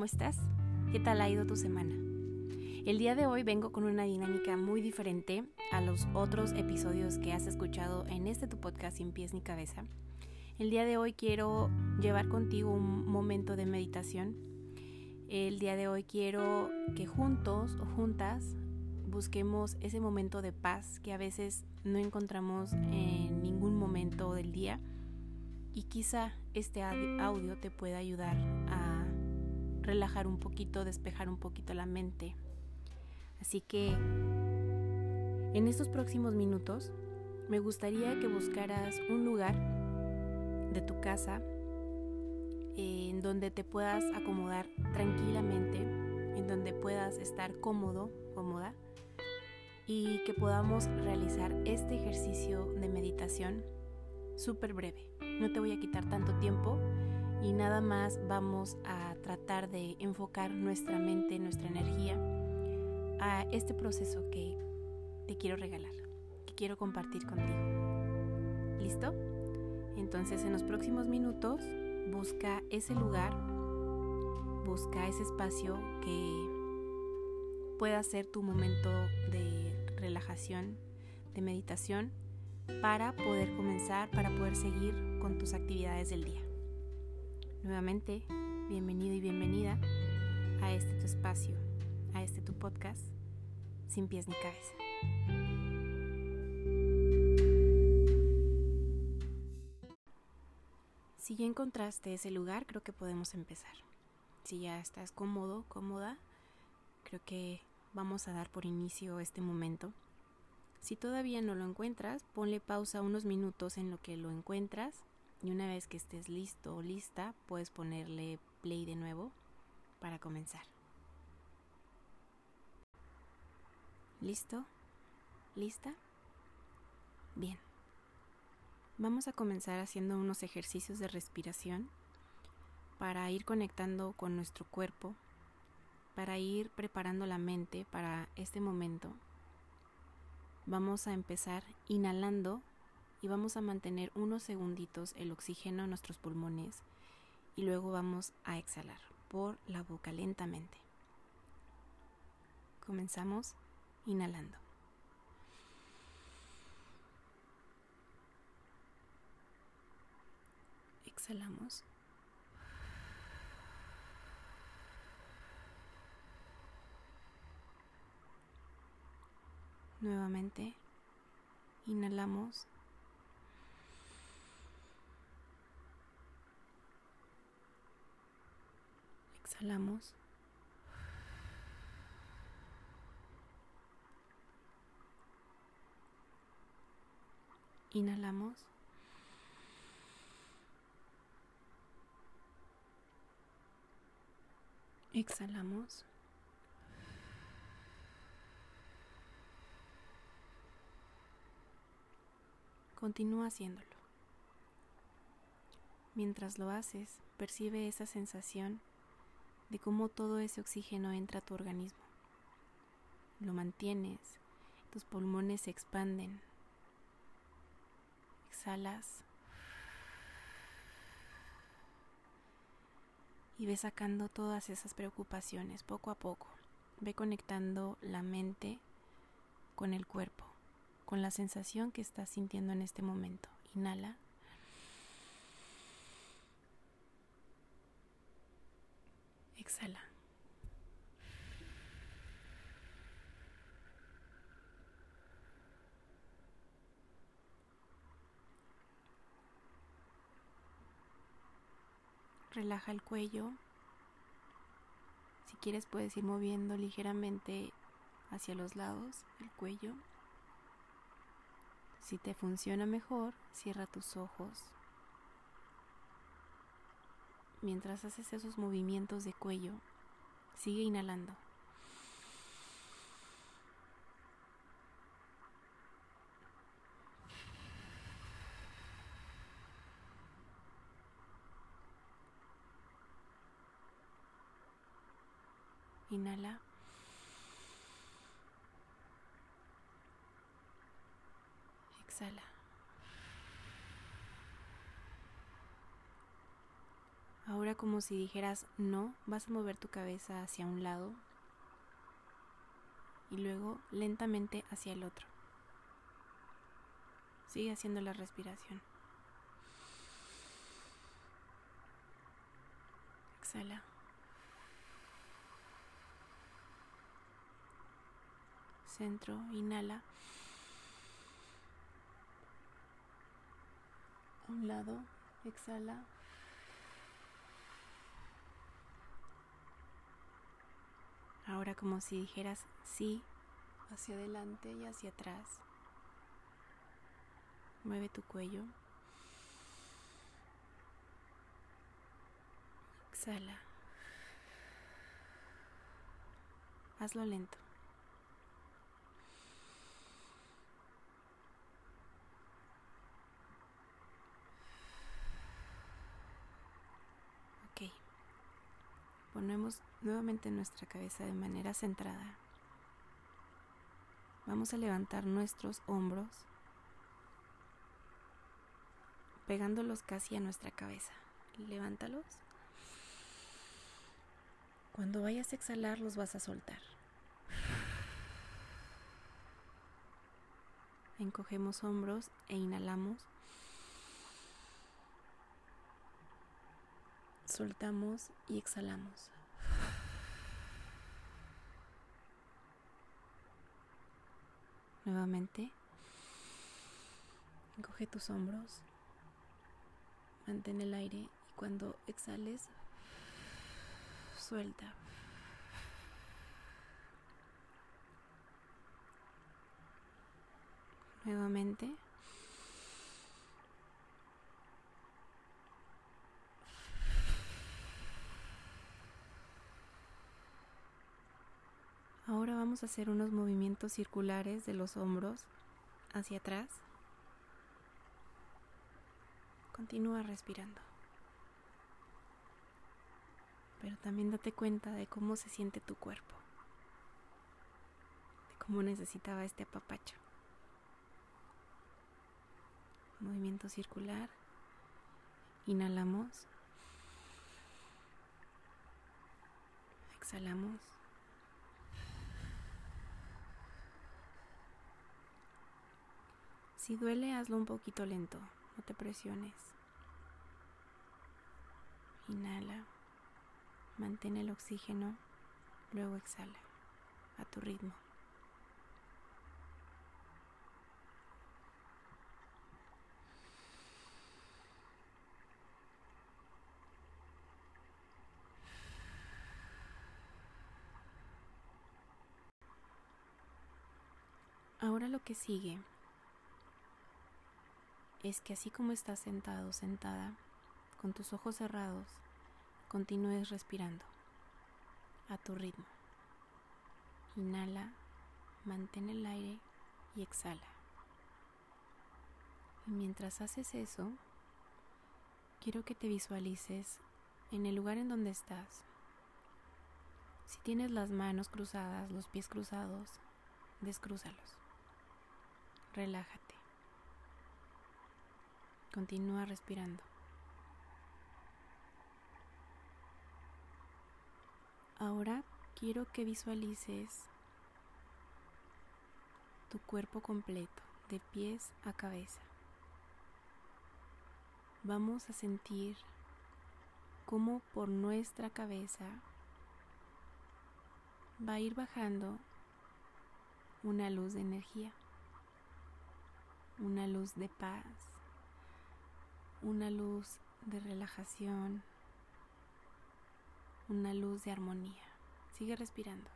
¿cómo estás? ¿Qué tal ha ido tu semana? El día de hoy vengo con una dinámica muy diferente a los otros episodios que has escuchado en este tu podcast sin pies ni cabeza. El día de hoy quiero llevar contigo un momento de meditación. El día de hoy quiero que juntos o juntas busquemos ese momento de paz que a veces no encontramos en ningún momento del día y quizá este audio te pueda ayudar a relajar un poquito, despejar un poquito la mente. Así que en estos próximos minutos me gustaría que buscaras un lugar de tu casa en donde te puedas acomodar tranquilamente, en donde puedas estar cómodo, cómoda y que podamos realizar este ejercicio de meditación súper breve. No te voy a quitar tanto tiempo y nada más vamos a tratar de enfocar nuestra mente, nuestra energía a este proceso que te quiero regalar, que quiero compartir contigo. ¿Listo? Entonces en los próximos minutos busca ese lugar, busca ese espacio que pueda ser tu momento de relajación, de meditación, para poder comenzar, para poder seguir con tus actividades del día. Nuevamente, bienvenido y bienvenida a este tu espacio, a este tu podcast, sin pies ni cabeza. Si ya encontraste ese lugar, creo que podemos empezar. Si ya estás cómodo, cómoda, creo que vamos a dar por inicio este momento. Si todavía no lo encuentras, ponle pausa unos minutos en lo que lo encuentras y una vez que estés listo o lista, puedes ponerle play de nuevo para comenzar. ¿Listo? ¿Lista? Bien. Vamos a comenzar haciendo unos ejercicios de respiración para ir conectando con nuestro cuerpo, para ir preparando la mente para este momento. Vamos a empezar inhalando y vamos a mantener unos segunditos el oxígeno en nuestros pulmones y luego vamos a exhalar por la boca lentamente. Comenzamos inhalando. Exhalamos. Nuevamente, inhalamos. Exhalamos. Inhalamos. Exhalamos. Continúa haciéndolo. Mientras lo haces, percibe esa sensación de cómo todo ese oxígeno entra a tu organismo. Lo mantienes, tus pulmones se expanden. Exhalas y ve sacando todas esas preocupaciones poco a poco. Ve conectando la mente con el cuerpo, con la sensación que estás sintiendo en este momento. Inhala. Exhala. Relaja el cuello. Si quieres puedes ir moviendo ligeramente hacia los lados el cuello. Si te funciona mejor, cierra tus ojos mientras haces esos movimientos de cuello, sigue inhalando. Inhala. Exhala. Como si dijeras no, vas a mover tu cabeza hacia un lado y luego lentamente hacia el otro. Sigue haciendo la respiración. Exhala. Centro, inhala. A un lado, exhala. Ahora como si dijeras sí hacia adelante y hacia atrás. Mueve tu cuello. Exhala. Hazlo lento. Ponemos nuevamente nuestra cabeza de manera centrada. Vamos a levantar nuestros hombros, pegándolos casi a nuestra cabeza. Levántalos. Cuando vayas a exhalar, los vas a soltar. Encogemos hombros e inhalamos. Soltamos y exhalamos. Nuevamente, encoge tus hombros, mantén el aire y cuando exhales, suelta. Nuevamente. Ahora vamos a hacer unos movimientos circulares de los hombros hacia atrás. Continúa respirando. Pero también date cuenta de cómo se siente tu cuerpo. De cómo necesitaba este apapacho. Movimiento circular. Inhalamos. Exhalamos. Si duele, hazlo un poquito lento, no te presiones. Inhala, mantén el oxígeno, luego exhala a tu ritmo. Ahora lo que sigue es que así como estás sentado, sentada, con tus ojos cerrados, continúes respirando a tu ritmo. Inhala, mantén el aire y exhala. Y mientras haces eso, quiero que te visualices en el lugar en donde estás. Si tienes las manos cruzadas, los pies cruzados, descrúzalos. Relájate. Continúa respirando. Ahora quiero que visualices tu cuerpo completo, de pies a cabeza. Vamos a sentir cómo por nuestra cabeza va a ir bajando una luz de energía, una luz de paz, una luz de relajación, una luz de armonía. Sigue respirando.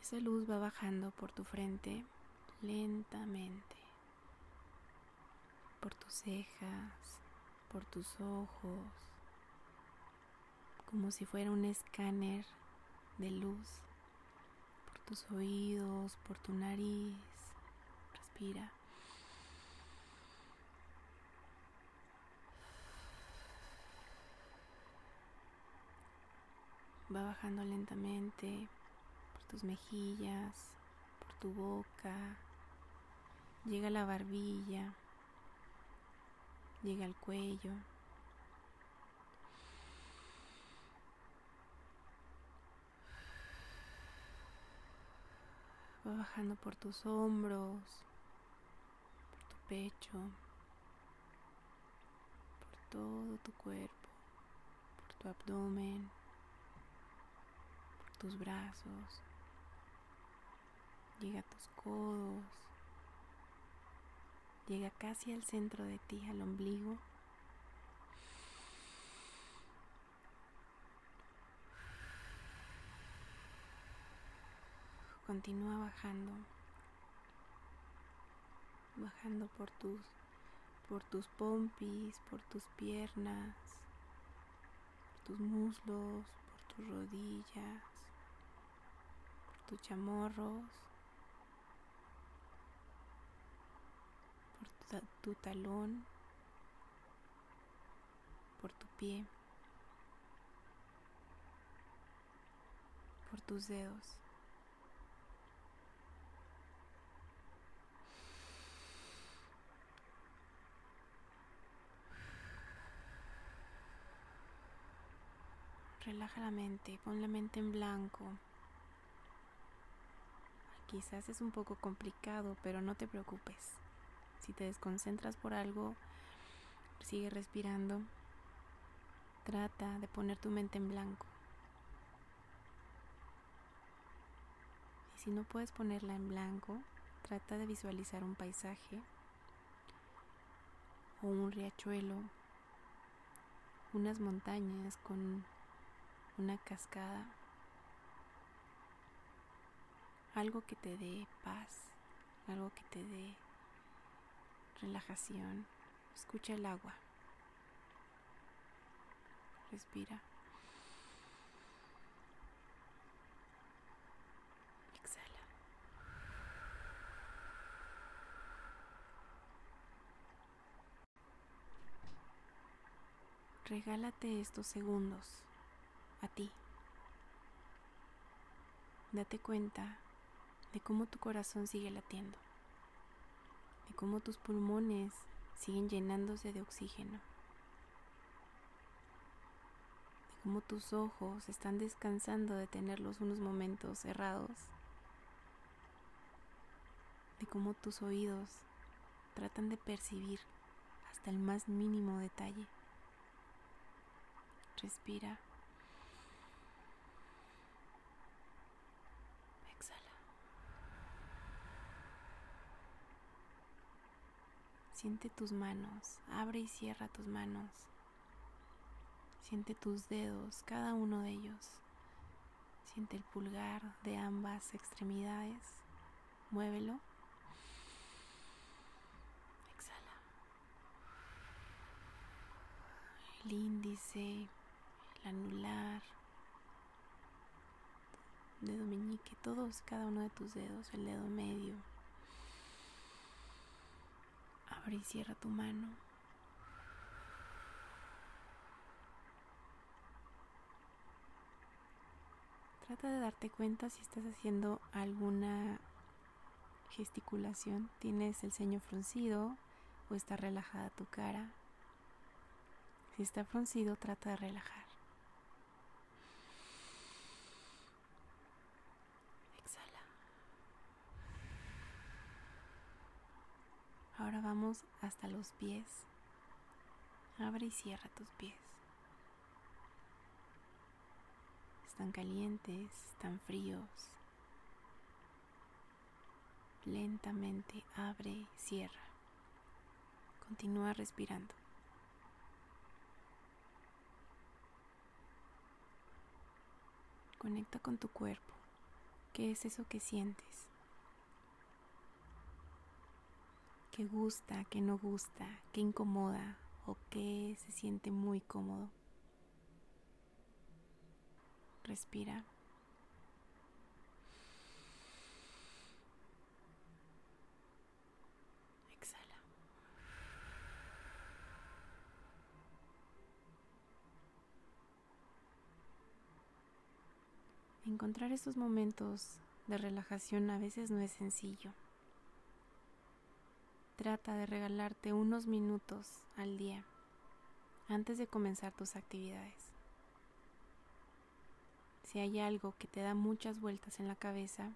Esa luz va bajando por tu frente lentamente, por tus cejas, por tus ojos, como si fuera un escáner de luz por tus oídos, por tu nariz. Respira. Va bajando lentamente por tus mejillas, tu boca, llega a la barbilla, llega al cuello. Va bajando por tus hombros, por tu pecho, por todo tu cuerpo, por tu abdomen, por tus brazos. Llega a tus codos, llega casi al centro de ti, al ombligo. Continúa bajando, bajando por tus, por tus pompis, por tus piernas, por tus muslos, por tus rodillas, por tus chamorros, por tu, tu talón, por tu pie, por tus dedos. Relaja la mente, pon la mente en blanco. Quizás es un poco complicado, pero no te preocupes. Si te desconcentras por algo, sigue respirando. Trata de poner tu mente en blanco. Y si no puedes ponerla en blanco, trata de visualizar un paisaje o un riachuelo, unas montañas con una cascada, algo que te dé paz, algo que te dé relajación. Escucha el agua. Respira. Exhala. Regálate estos segundos a ti. Date cuenta de cómo tu corazón sigue latiendo, de cómo tus pulmones siguen llenándose de oxígeno, de cómo tus ojos están descansando de tenerlos unos momentos cerrados, de cómo tus oídos tratan de percibir hasta el más mínimo detalle. Respira. Siente tus manos, abre y cierra tus manos. Siente tus dedos, cada uno de ellos. Siente el pulgar de ambas extremidades. Muévelo. Exhala. El índice, el anular, dedo meñique, todos, cada uno de tus dedos, el dedo medio Abre y cierra tu mano. Trata de darte cuenta si estás haciendo alguna gesticulación. ¿Tienes el ceño fruncido o está relajada tu cara? Si está fruncido, trata de relajar. Ahora vamos hasta los pies. Abre y cierra tus pies. Están calientes, están fríos. Lentamente abre y cierra. Continúa respirando. Conecta con tu cuerpo. ¿Qué es eso que sientes? Qué gusta, qué no gusta, qué incomoda o qué se siente muy cómodo. Respira. Exhala. Encontrar estos momentos de relajación a veces no es sencillo. Trata de regalarte unos minutos al día antes de comenzar tus actividades. Si hay algo que te da muchas vueltas en la cabeza,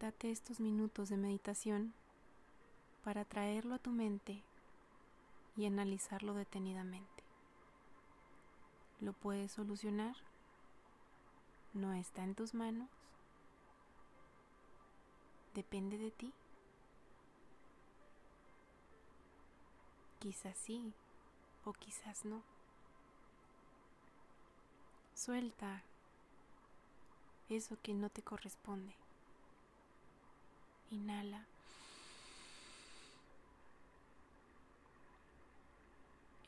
date estos minutos de meditación para traerlo a tu mente y analizarlo detenidamente. ¿Lo puedes solucionar? ¿No está en tus manos? ¿Depende de ti? Quizás sí o quizás no. Suelta eso que no te corresponde. Inhala.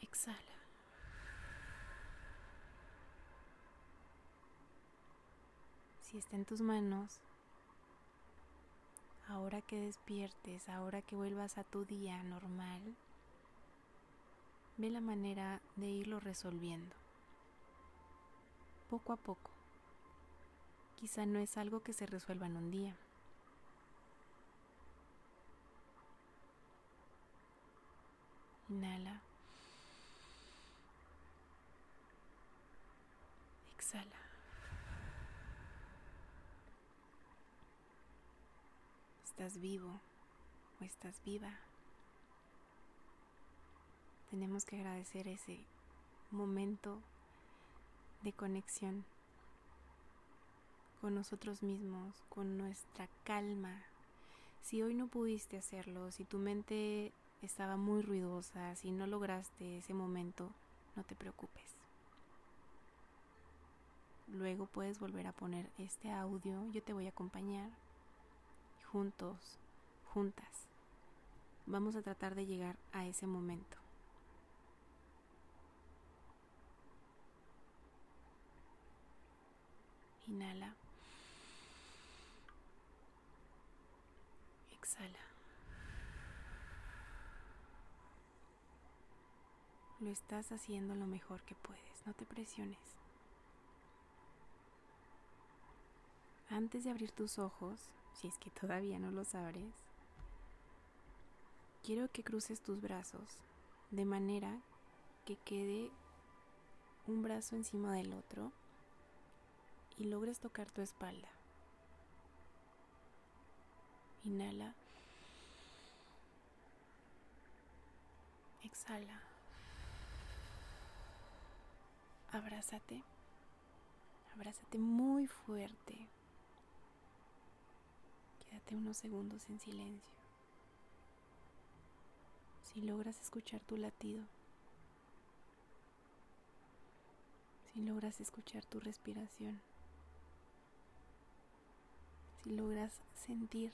Exhala. Si está en tus manos, ahora que despiertes, ahora que vuelvas a tu día normal, ve la manera de irlo resolviendo poco a poco. Quizá no es algo que se resuelva en un día. Inhala. Exhala. ¿Estás vivo o estás viva? Tenemos que agradecer ese momento de conexión con nosotros mismos, con nuestra calma. Si hoy no pudiste hacerlo, si tu mente estaba muy ruidosa, si no lograste ese momento, no te preocupes. Luego puedes volver a poner este audio, yo te voy a acompañar. Juntos, juntas, vamos a tratar de llegar a ese momento. Inhala. Exhala. Lo estás haciendo lo mejor que puedes, no te presiones. Antes de abrir tus ojos, si es que todavía no los abres, quiero que cruces tus brazos de manera que quede un brazo encima del otro y logres tocar tu espalda. Inhala. Exhala. Abrázate. Abrázate muy fuerte. Quédate unos segundos en silencio. Si logras escuchar tu latido. Si logras escuchar tu respiración si logras sentir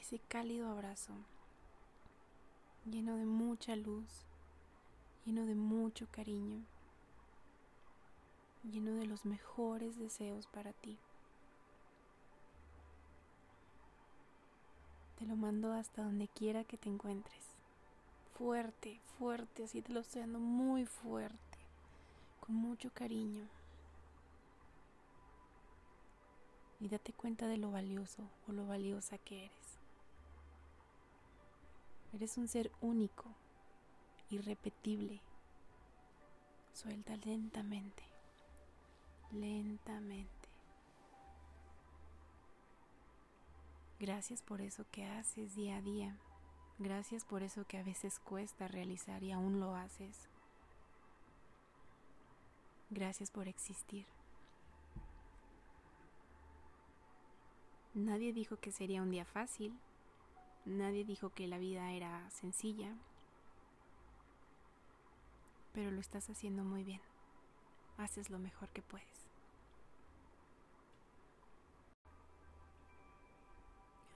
ese cálido abrazo lleno de mucha luz, lleno de mucho cariño, lleno de los mejores deseos para ti. Te lo mando hasta donde quiera que te encuentres. Fuerte, fuerte, así te lo estoy dando muy fuerte, con mucho cariño. Y date cuenta de lo valioso o lo valiosa que eres. Eres un ser único, irrepetible. Suelta lentamente, lentamente. Gracias por eso que haces día a día. Gracias por eso que a veces cuesta realizar y aún lo haces. Gracias por existir. Nadie dijo que sería un día fácil. Nadie dijo que la vida era sencilla. Pero lo estás haciendo muy bien. Haces lo mejor que puedes.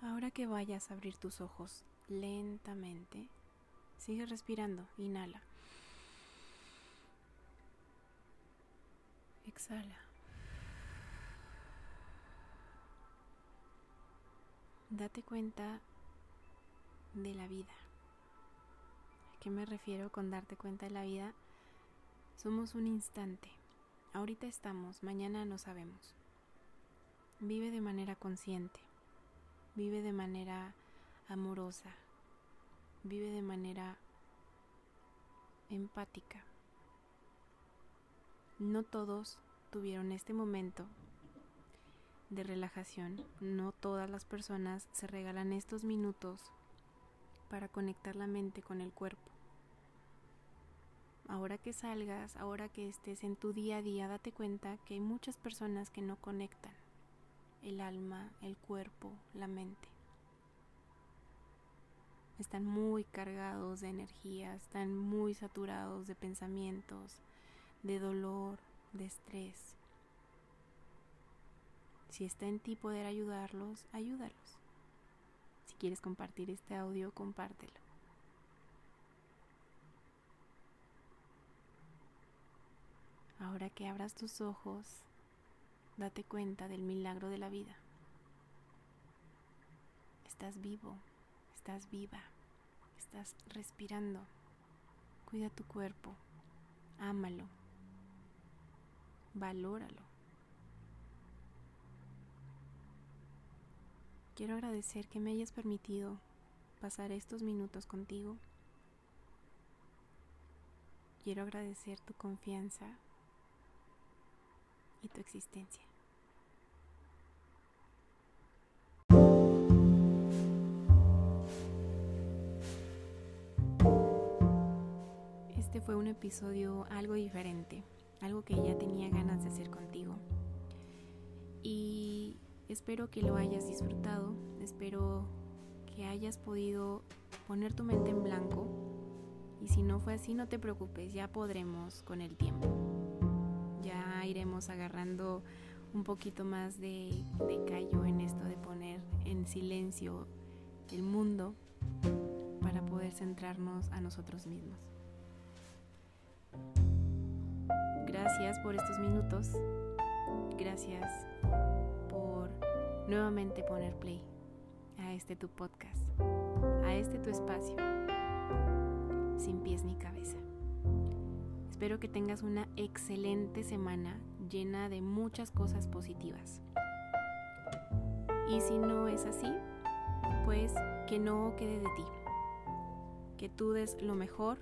Ahora que vayas a abrir tus ojos lentamente, sigue respirando. Inhala. Exhala. Date cuenta de la vida. ¿A qué me refiero con darte cuenta de la vida? Somos un instante. Ahorita estamos, mañana no sabemos. Vive de manera consciente, vive de manera amorosa, vive de manera empática. No todos tuvieron este momento de relajación, no todas las personas se regalan estos minutos para conectar la mente con el cuerpo. Ahora que salgas, ahora que estés en tu día a día, date cuenta que hay muchas personas que no conectan el alma, el cuerpo, la mente. Están muy cargados de energía, están muy saturados de pensamientos, de dolor, de estrés. Si está en ti poder ayudarlos, ayúdalos. Si quieres compartir este audio, compártelo. Ahora que abras tus ojos, date cuenta del milagro de la vida. Estás vivo, estás viva, estás respirando. Cuida tu cuerpo, ámalo, valóralo. Quiero agradecer que me hayas permitido pasar estos minutos contigo. Quiero agradecer tu confianza y tu existencia. Este fue un episodio algo diferente, algo que ya tenía ganas de hacer contigo. Y espero que lo hayas disfrutado, espero que hayas podido poner tu mente en blanco y si no fue así no te preocupes, ya podremos con el tiempo iremos agarrando un poquito más de, callo en esto de poner en silencio el mundo para poder centrarnos a nosotros mismos. Gracias por estos minutos. Gracias nuevamente poner play a este tu podcast, a este tu espacio, sin pies ni cabeza. Espero que tengas una excelente semana llena de muchas cosas positivas. Y si no es así, pues que no quede de ti. Que tú des lo mejor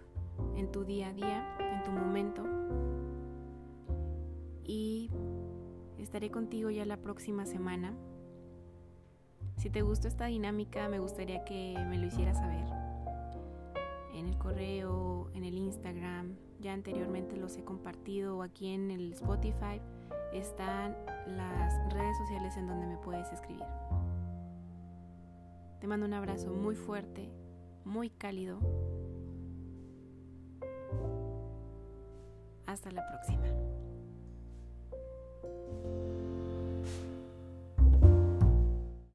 en tu día a día, en tu momento. Y estaré contigo ya la próxima semana. Si te gustó esta dinámica, me gustaría que me lo hicieras saber. En el correo, en el Instagram, ya anteriormente los he compartido aquí en el Spotify están las redes sociales en donde me puedes escribir. Te mando un abrazo muy fuerte, muy cálido. Hasta la próxima.